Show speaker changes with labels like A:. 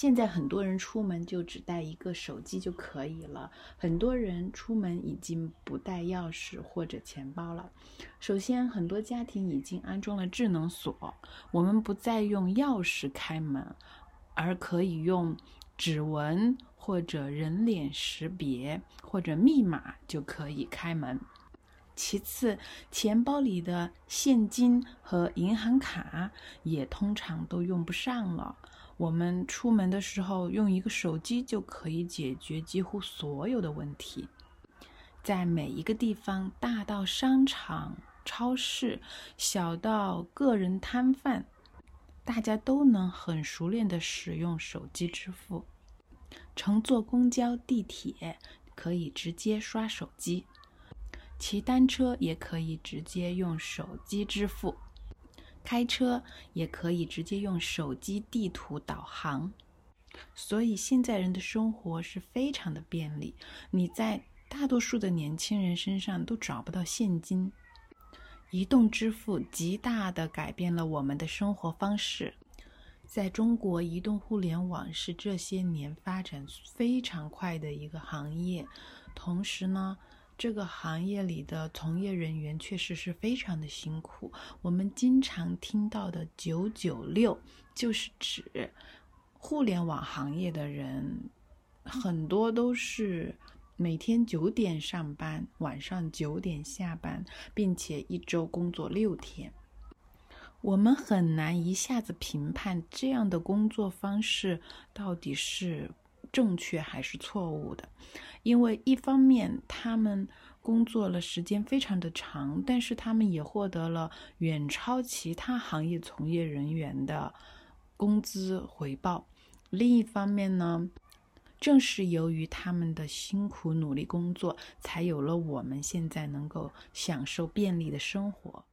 A: 现在很多人出门就只带一个手机就可以了，很多人出门已经不带钥匙或者钱包了。首先，很多家庭已经安装了智能锁，我们不再用钥匙开门，而可以用指纹或者人脸识别或者密码就可以开门。其次，钱包里的现金和银行卡也通常都用不上了。我们出门的时候用一个手机就可以解决几乎所有的问题。在每一个地方，大到商场、超市，小到个人摊贩，大家都能很熟练地使用手机支付。乘坐公交、地铁可以直接刷手机。骑单车也可以直接用手机支付，开车也可以直接用手机地图导航，所以现在人的生活是非常的便利。你在大多数的年轻人身上都找不到现金。移动支付极大的改变了我们的生活方式。在中国，移动互联网是这些年发展非常快的一个行业，同时呢。这个行业里的从业人员确实是非常的辛苦。我们经常听到的“九九六”，就是指互联网行业的人，很多都是每天九点上班，晚上九点下班，并且一周工作六天。我们很难一下子评判这样的工作方式到底是。正确还是错误的？因为一方面他们工作了时间非常的长，但是他们也获得了远超其他行业从业人员的工资回报。另一方面呢，正是由于他们的辛苦努力工作，才有了我们现在能够享受便利的生活。